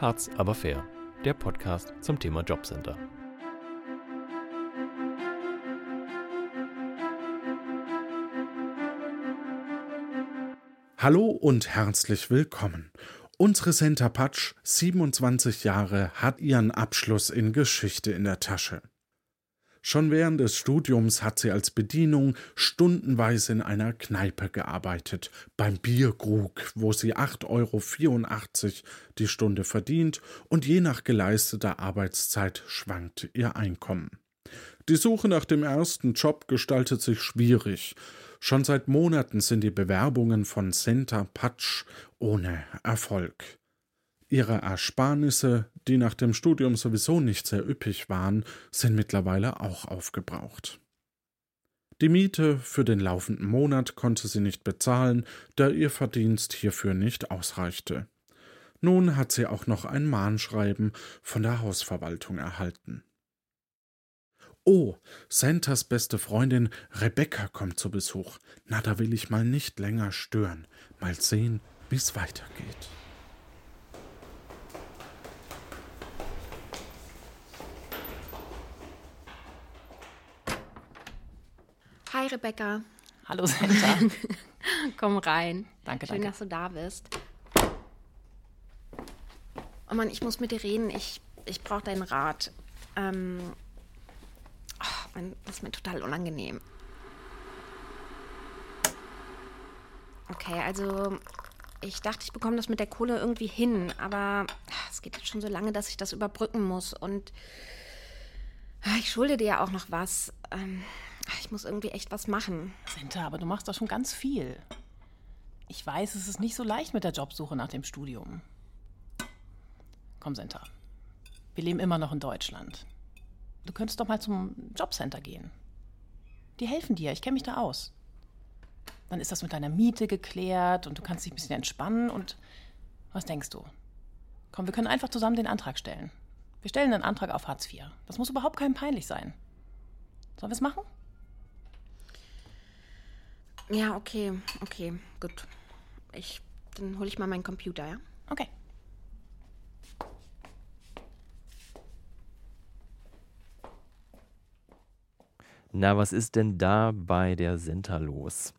Harz aber fair, der Podcast zum Thema Jobcenter. Hallo und herzlich willkommen. Unsere Senta Patsch, 27 Jahre, hat ihren Abschluss in Geschichte in der Tasche. Schon während des Studiums hat sie als Bedienung stundenweise in einer Kneipe gearbeitet, beim Bierkrug, wo sie 8,84 Euro die Stunde verdient und je nach geleisteter Arbeitszeit schwankt ihr Einkommen. Die Suche nach dem ersten Job gestaltet sich schwierig. Schon seit Monaten sind die Bewerbungen von Center Patsch ohne Erfolg. Ihre Ersparnisse, die nach dem Studium sowieso nicht sehr üppig waren, sind mittlerweile auch aufgebraucht. Die Miete für den laufenden Monat konnte sie nicht bezahlen, da ihr Verdienst hierfür nicht ausreichte. Nun hat sie auch noch ein Mahnschreiben von der Hausverwaltung erhalten. Oh, Santas beste Freundin Rebecca kommt zu Besuch. Na, da will ich mal nicht länger stören. Mal sehen, wie's weitergeht. Hi Rebecca. Hallo Senta. Komm rein. Danke, Schön, danke. dass du da bist. Oh Mann, ich muss mit dir reden. Ich, ich brauche deinen Rat. Ähm, oh Mann, das ist mir total unangenehm. Okay, also ich dachte, ich bekomme das mit der Kohle irgendwie hin, aber es geht jetzt schon so lange, dass ich das überbrücken muss und ah, ich schulde dir ja auch noch was. Ähm, ich muss irgendwie echt was machen. Senta, aber du machst doch schon ganz viel. Ich weiß, es ist nicht so leicht mit der Jobsuche nach dem Studium. Komm, Senta. Wir leben immer noch in Deutschland. Du könntest doch mal zum Jobcenter gehen. Die helfen dir, ich kenne mich da aus. Dann ist das mit deiner Miete geklärt und du kannst dich ein bisschen entspannen und was denkst du? Komm, wir können einfach zusammen den Antrag stellen. Wir stellen einen Antrag auf Hartz IV. Das muss überhaupt keinem peinlich sein. Sollen wir es machen? Ja, okay, okay, gut. Ich, dann hole ich mal meinen Computer, ja? Okay. Na, was ist denn da bei der Senta los?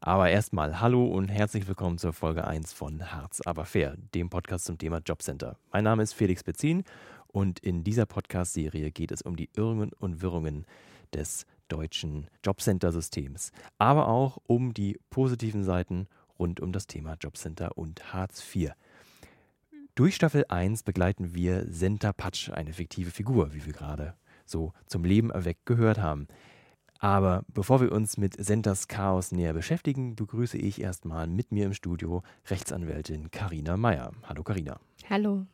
Aber erstmal hallo und herzlich willkommen zur Folge 1 von Harz aber fair, dem Podcast zum Thema Jobcenter. Mein Name ist Felix Bezin und in dieser Podcast-Serie geht es um die Irrungen und Wirrungen des deutschen Jobcenter-Systems, aber auch um die positiven Seiten rund um das Thema Jobcenter und Hartz IV. Durch Staffel 1 begleiten wir Senta Patsch, eine fiktive Figur, wie wir gerade so zum Leben erweckt gehört haben. Aber bevor wir uns mit Sentas Chaos näher beschäftigen, begrüße ich erstmal mit mir im Studio Rechtsanwältin Karina Meyer. Hallo Karina. Hallo.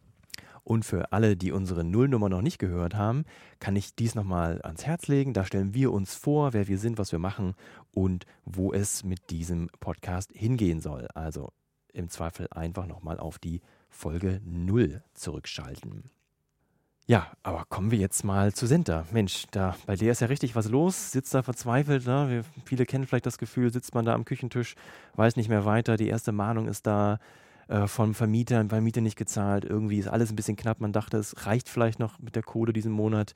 Und für alle, die unsere Nullnummer noch nicht gehört haben, kann ich dies nochmal ans Herz legen. Da stellen wir uns vor, wer wir sind, was wir machen und wo es mit diesem Podcast hingehen soll. Also im Zweifel einfach nochmal auf die Folge 0 zurückschalten. Ja, aber kommen wir jetzt mal zu Senta. Mensch, da bei der ist ja richtig was los, sitzt da verzweifelt. Ne? Wir, viele kennen vielleicht das Gefühl, sitzt man da am Küchentisch, weiß nicht mehr weiter, die erste Mahnung ist da äh, vom Vermieter, weil Miete nicht gezahlt, irgendwie ist alles ein bisschen knapp. Man dachte, es reicht vielleicht noch mit der Kohle diesen Monat.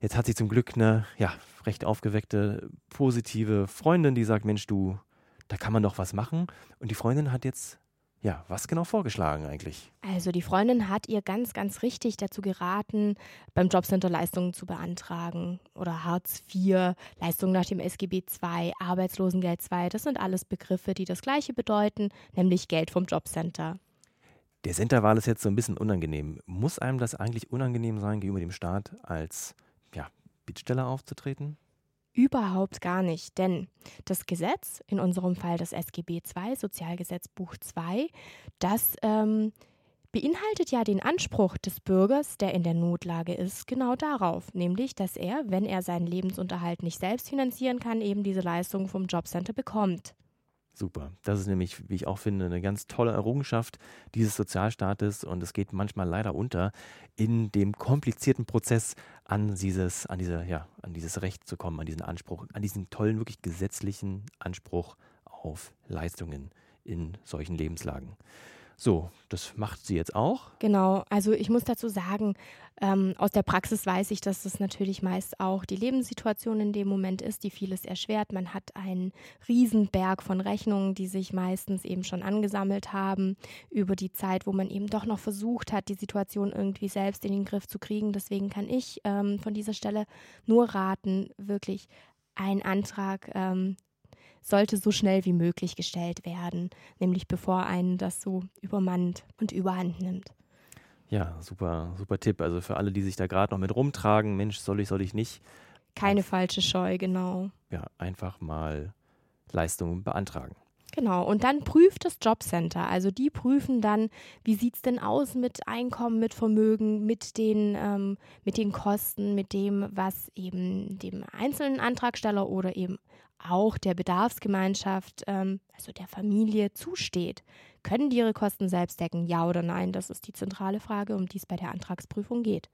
Jetzt hat sie zum Glück eine ja, recht aufgeweckte, positive Freundin, die sagt, Mensch, du, da kann man doch was machen. Und die Freundin hat jetzt ja, was genau vorgeschlagen eigentlich? Also die Freundin hat ihr ganz, ganz richtig dazu geraten, beim Jobcenter Leistungen zu beantragen oder Hartz IV, Leistungen nach dem SGB II, Arbeitslosengeld II. Das sind alles Begriffe, die das Gleiche bedeuten, nämlich Geld vom Jobcenter. Der Centerwahl ist jetzt so ein bisschen unangenehm. Muss einem das eigentlich unangenehm sein, gegenüber dem Staat als ja, Bittsteller aufzutreten? Überhaupt gar nicht, denn das Gesetz, in unserem Fall das SGB II, Sozialgesetzbuch II, das ähm, beinhaltet ja den Anspruch des Bürgers, der in der Notlage ist, genau darauf, nämlich, dass er, wenn er seinen Lebensunterhalt nicht selbst finanzieren kann, eben diese Leistung vom Jobcenter bekommt. Super. Das ist nämlich, wie ich auch finde, eine ganz tolle Errungenschaft dieses Sozialstaates und es geht manchmal leider unter, in dem komplizierten Prozess an dieses, an diese, ja, an dieses Recht zu kommen, an diesen Anspruch, an diesen tollen, wirklich gesetzlichen Anspruch auf Leistungen in solchen Lebenslagen. So, das macht sie jetzt auch. Genau, also ich muss dazu sagen, ähm, aus der Praxis weiß ich, dass das natürlich meist auch die Lebenssituation in dem Moment ist, die vieles erschwert. Man hat einen Riesenberg von Rechnungen, die sich meistens eben schon angesammelt haben über die Zeit, wo man eben doch noch versucht hat, die Situation irgendwie selbst in den Griff zu kriegen. Deswegen kann ich ähm, von dieser Stelle nur raten, wirklich einen Antrag ähm, sollte so schnell wie möglich gestellt werden, nämlich bevor einen das so übermannt und überhand nimmt. Ja, super, super Tipp. Also für alle, die sich da gerade noch mit rumtragen, Mensch, soll ich, soll ich nicht. Keine falsche Scheu, genau. Ja, einfach mal Leistungen beantragen. Genau, und dann prüft das Jobcenter. Also die prüfen dann, wie sieht es denn aus mit Einkommen, mit Vermögen, mit den, ähm, mit den Kosten, mit dem, was eben dem einzelnen Antragsteller oder eben auch der Bedarfsgemeinschaft, ähm, also der Familie, zusteht. Können die ihre Kosten selbst decken, ja oder nein? Das ist die zentrale Frage, um die es bei der Antragsprüfung geht.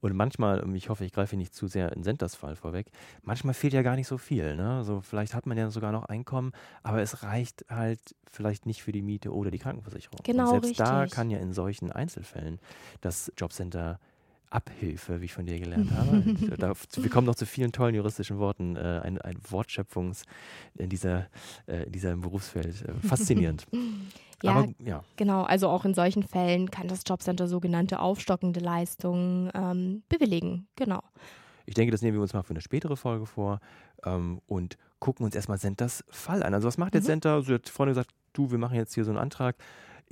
Und manchmal, ich hoffe, ich greife nicht zu sehr in Senders Fall vorweg, manchmal fehlt ja gar nicht so viel. Ne? Also vielleicht hat man ja sogar noch Einkommen, aber es reicht halt vielleicht nicht für die Miete oder die Krankenversicherung. Genau, Und selbst richtig. da kann ja in solchen Einzelfällen das Jobcenter Abhilfe, wie ich von dir gelernt habe. da, wir kommen noch zu vielen tollen juristischen Worten, äh, ein, ein Wortschöpfungs in dieser, äh, in diesem Berufsfeld. Äh, faszinierend. Ja, Aber, ja, genau. Also auch in solchen Fällen kann das Jobcenter sogenannte aufstockende Leistungen ähm, bewilligen. Genau. ich denke, das nehmen wir uns mal für eine spätere Folge vor ähm, und gucken uns erstmal Centers Fall an. Also was macht jetzt Mhm. Center? Sie hat vorne gesagt, du, wir machen jetzt hier so einen Antrag.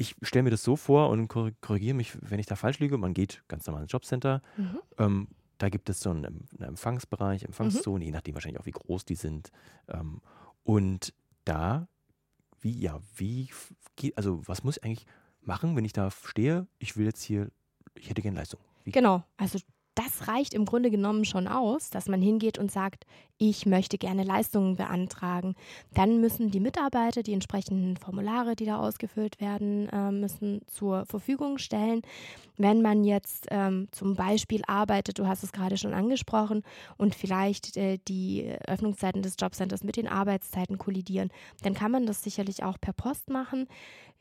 Ich stelle mir das so vor und korri- korrigiere mich, wenn ich da falsch liege. Man geht ganz normal ins Jobcenter. Mhm. Ähm, da gibt es so einen, einen Empfangsbereich, Empfangszone, je nachdem wahrscheinlich auch, wie groß die sind. Ähm, und da, wie, ja, wie geht, also was muss ich eigentlich machen, wenn ich da stehe? Ich will jetzt hier, ich hätte gerne Leistung. Wie, Genau. Also das reicht im Grunde genommen schon aus, dass man hingeht und sagt, ich möchte gerne Leistungen beantragen. Dann müssen die Mitarbeiter die entsprechenden Formulare, die da ausgefüllt werden, äh, müssen zur Verfügung stellen. Wenn man jetzt ähm, zum Beispiel arbeitet, du hast es gerade schon angesprochen, und vielleicht äh, die Öffnungszeiten des Jobcenters mit den Arbeitszeiten kollidieren, dann kann man das sicherlich auch per Post machen.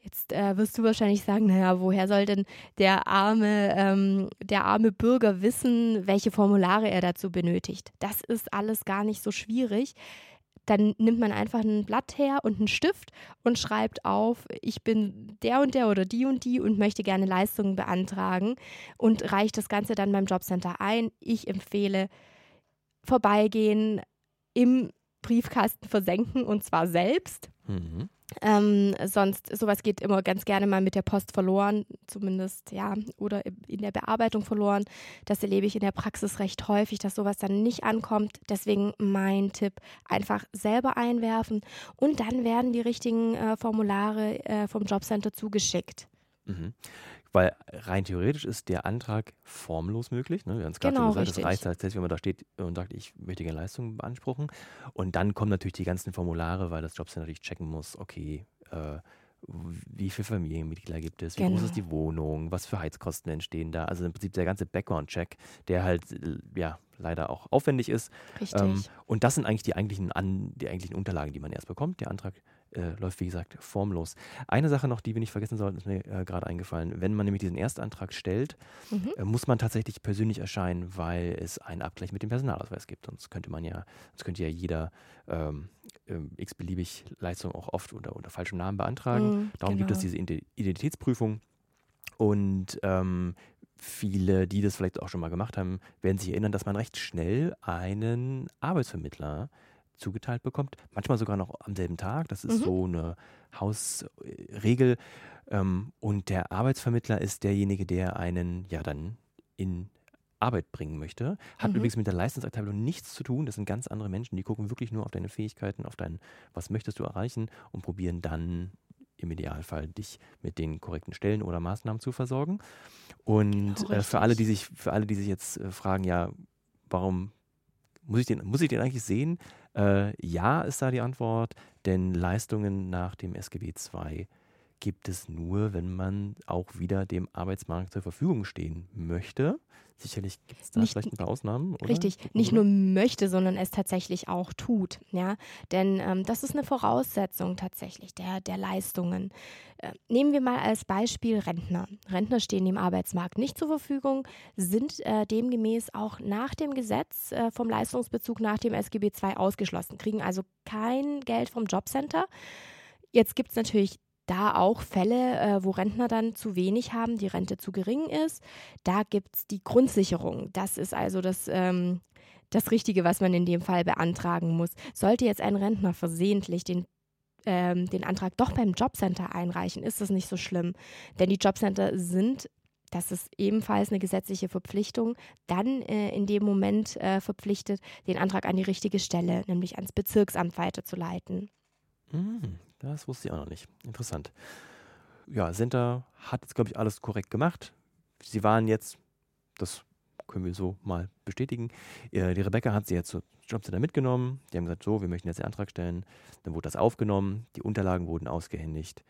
Jetzt äh, wirst du wahrscheinlich sagen, naja, woher soll denn der arme, ähm, der arme Bürger wissen, welche Formulare er dazu benötigt? Das ist alles gar nicht so schwierig. Dann nimmt man einfach ein Blatt her und einen Stift und schreibt auf, ich bin der und der oder die und die und möchte gerne Leistungen beantragen und reicht das Ganze dann beim Jobcenter ein. Ich empfehle vorbeigehen, im Briefkasten versenken und zwar selbst. Mhm. Ähm, sonst, sowas geht immer ganz gerne mal mit der Post verloren, zumindest, ja, oder in der Bearbeitung verloren. Das erlebe ich in der Praxis recht häufig, dass sowas dann nicht ankommt. Deswegen mein Tipp, einfach selber einwerfen und dann werden die richtigen äh, Formulare äh, vom Jobcenter zugeschickt. Mhm. Weil rein theoretisch ist der Antrag formlos möglich. Ne? Wir haben es gerade Genau, schon gesagt, es reicht tatsächlich, wenn man da steht und sagt, ich möchte gerne Leistungen beanspruchen. Und dann kommen natürlich die ganzen Formulare, weil das Jobcenter natürlich checken muss, okay, äh, wie viele Familienmitglieder gibt es, wie groß Genau. ist die Wohnung, was für Heizkosten entstehen da. Also im Prinzip der ganze Background-Check, der halt äh, ja leider auch aufwendig ist. Richtig. Ähm, und das sind eigentlich die eigentlichen, An die eigentlichen Unterlagen, die man erst bekommt. Der Antrag äh, läuft, wie gesagt, formlos. Eine Sache noch, die wir nicht vergessen sollten, ist mir äh, gerade eingefallen. Wenn man nämlich diesen Erstantrag stellt, Mhm. äh, muss man tatsächlich persönlich erscheinen, weil es einen Abgleich mit dem Personalausweis gibt. Sonst könnte man ja, sonst könnte ja jeder ähm, ähm, x-beliebig Leistung auch oft unter, unter falschem Namen beantragen. Mhm, Darum gibt es genau. diese Ide- Identitätsprüfung. Und ähm, viele, die das vielleicht auch schon mal gemacht haben, werden sich erinnern, dass man recht schnell einen Arbeitsvermittler zugeteilt bekommt. Manchmal sogar noch am selben Tag. Das ist Mhm. so eine Hausregel. Ähm, und der Arbeitsvermittler ist derjenige, der einen ja dann in Arbeit bringen möchte. Hat Mhm. übrigens mit der Leistungsabteilung nichts zu tun. Das sind ganz andere Menschen, die gucken wirklich nur auf deine Fähigkeiten, auf dein, was möchtest du erreichen und probieren dann im Idealfall dich mit den korrekten Stellen oder Maßnahmen zu versorgen. Und Genau, äh, für alle, die sich, für alle, die sich jetzt äh, fragen, ja, warum muss ich den, muss ich den eigentlich sehen? Äh, ja, ist da die Antwort, denn Leistungen nach dem SGB II gibt es nur, wenn man auch wieder dem Arbeitsmarkt zur Verfügung stehen möchte. Sicherlich gibt es da nicht, vielleicht ein paar Ausnahmen. Oder? Richtig, nicht nur möchte, sondern es tatsächlich auch tut. Ja? Denn ähm, das ist eine Voraussetzung tatsächlich der, der Leistungen. Äh, nehmen wir mal als Beispiel Rentner. Rentner stehen dem Arbeitsmarkt nicht zur Verfügung, sind äh, demgemäß auch nach dem Gesetz äh, vom Leistungsbezug nach dem SGB II ausgeschlossen, kriegen also kein Geld vom Jobcenter. Jetzt gibt es natürlich da auch Fälle, äh, wo Rentner dann zu wenig haben, die Rente zu gering ist. Da gibt es die Grundsicherung. Das ist also das, ähm, das Richtige, was man in dem Fall beantragen muss. Sollte jetzt ein Rentner versehentlich den ähm, den Antrag doch beim Jobcenter einreichen, ist das nicht so schlimm. Denn die Jobcenter sind das ist ebenfalls eine gesetzliche Verpflichtung, dann äh, in dem Moment äh, verpflichtet, den Antrag an die richtige Stelle, nämlich ans Bezirksamt weiterzuleiten. Mhm. Das wusste ich auch noch nicht. Interessant. Ja, Center hat jetzt, glaube ich, alles korrekt gemacht. Sie waren jetzt, das können wir so mal bestätigen, die Rebecca hat sie jetzt zum Jobcenter mitgenommen. Die haben gesagt, so, wir möchten jetzt den Antrag stellen. Dann wurde das aufgenommen, die Unterlagen wurden ausgehändigt.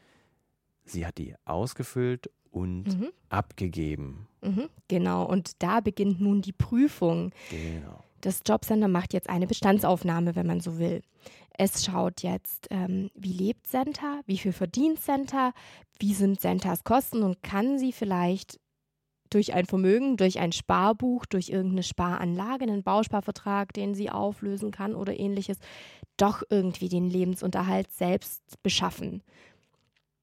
Sie hat die ausgefüllt und mhm. abgegeben. Mhm, genau, und da beginnt nun die Prüfung. Genau. Das Jobcenter macht jetzt eine Bestandsaufnahme, wenn man so will. Es schaut jetzt, ähm, wie lebt Senta, wie viel verdient Senta, wie sind Sentas Kosten und kann sie vielleicht durch ein Vermögen, durch ein Sparbuch, durch irgendeine Sparanlage, einen Bausparvertrag, den sie auflösen kann oder ähnliches, doch irgendwie den Lebensunterhalt selbst beschaffen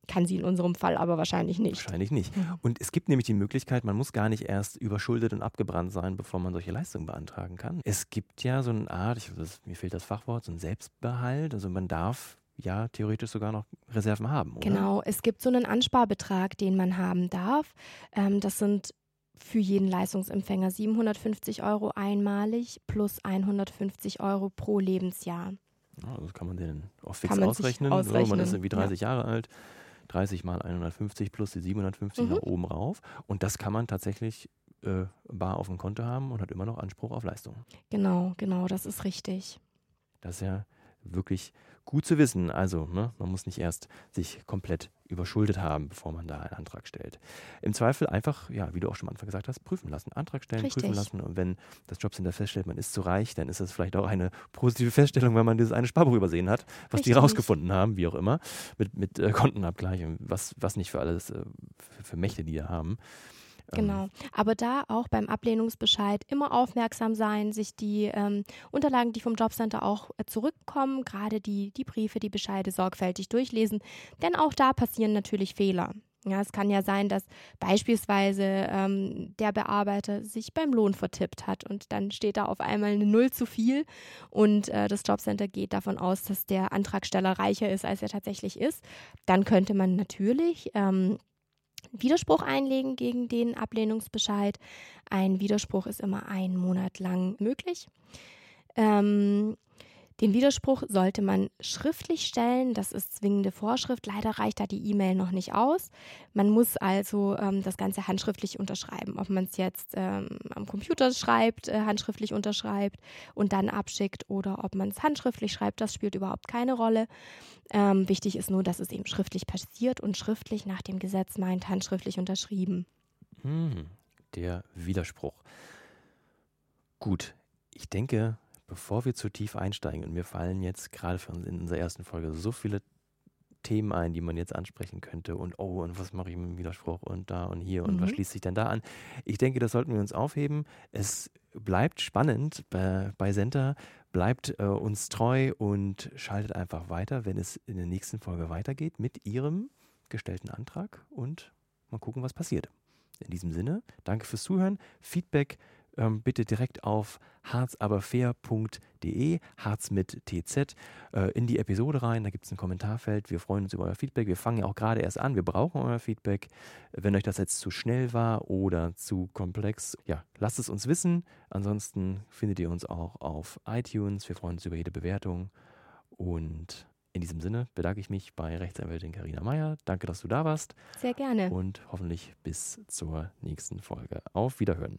kann sie in unserem Fall aber wahrscheinlich nicht. Wahrscheinlich nicht. Und es gibt nämlich die Möglichkeit, man muss gar nicht erst überschuldet und abgebrannt sein, bevor man solche Leistungen beantragen kann. Es gibt ja so eine Art, ich, das, mir fehlt das Fachwort, so ein Selbstbehalt. Also man darf ja theoretisch sogar noch Reserven haben. Oder? Genau, es gibt so einen Ansparbetrag, den man haben darf. Ähm, das sind für jeden Leistungsempfänger 750 Euro einmalig plus 150 Euro pro Lebensjahr. Ja, das kann man den auch fix ausrechnen. ausrechnen. man ist irgendwie 30 ja. Jahre alt. 30 mal 150 plus die 750 mhm. nach oben rauf. Und das kann man tatsächlich äh, bar auf dem Konto haben und hat immer noch Anspruch auf Leistung. Genau, genau, das ist richtig. Das ist ja wirklich gut zu wissen. Also, ne, man muss nicht erst sich komplett überschuldet haben, bevor man da einen Antrag stellt. Im Zweifel einfach, ja, wie du auch schon am Anfang gesagt hast, prüfen lassen. Antrag stellen, Richtig. prüfen lassen. Und wenn das Jobcenter feststellt, man ist zu reich, dann ist das vielleicht auch eine positive Feststellung, weil man dieses eine Sparbuch übersehen hat, was Richtig. die rausgefunden haben, wie auch immer, mit, mit äh, Kontenabgleich und was, was nicht für alles, äh, für, für Mächte die da haben. Genau. Ähm. Aber da auch beim Ablehnungsbescheid immer aufmerksam sein, sich die ähm, Unterlagen, die vom Jobcenter auch äh, zurückkommen, gerade die, die Briefe, die Bescheide sorgfältig durchlesen. Denn auch da passieren natürlich Fehler. Ja, es kann ja sein, dass beispielsweise ähm, der Bearbeiter sich beim Lohn vertippt hat und dann steht da auf einmal eine Null zu viel und äh, das Jobcenter geht davon aus, dass der Antragsteller reicher ist, als er tatsächlich ist. Dann könnte man natürlich ähm, Widerspruch einlegen gegen den Ablehnungsbescheid. Ein Widerspruch ist immer einen Monat lang möglich. Ähm, den Widerspruch sollte man schriftlich stellen. Das ist zwingende Vorschrift. Leider reicht da die E-Mail noch nicht aus. Man muss also ähm, das Ganze handschriftlich unterschreiben. Ob man es jetzt ähm, am Computer schreibt, äh, handschriftlich unterschreibt und dann abschickt oder ob man es handschriftlich schreibt, das spielt überhaupt keine Rolle. Ähm, wichtig ist nur, dass es eben schriftlich passiert und schriftlich nach dem Gesetz meint handschriftlich unterschrieben. Hm, der Widerspruch. Gut, ich denke, bevor wir zu tief einsteigen, und mir fallen jetzt gerade für uns in unserer ersten Folge so viele Themen ein, die man jetzt ansprechen könnte und oh, und was mache ich mit dem Widerspruch und da und hier und mhm. was schließt sich denn da an? Ich denke, das sollten wir uns aufheben. Es bleibt spannend bei, bei Senta, bleibt äh, uns treu und schaltet einfach weiter, wenn es in der nächsten Folge weitergeht mit Ihrem gestellten Antrag und mal gucken, was passiert. In diesem Sinne, danke fürs Zuhören. Feedback ähm, bitte direkt auf harzaberfair.de, Harz mit TZ, äh, in die Episode rein. Da gibt es ein Kommentarfeld. Wir freuen uns über euer Feedback. Wir fangen ja auch gerade erst an. Wir brauchen euer Feedback. Wenn euch das jetzt zu schnell war oder zu komplex, ja, lasst es uns wissen. Ansonsten findet ihr uns auch auf iTunes. Wir freuen uns über jede Bewertung. Und in diesem Sinne bedanke ich mich bei Rechtsanwältin Karina Meyer. Danke, dass du da warst. Sehr gerne. Und hoffentlich bis zur nächsten Folge. Auf Wiederhören.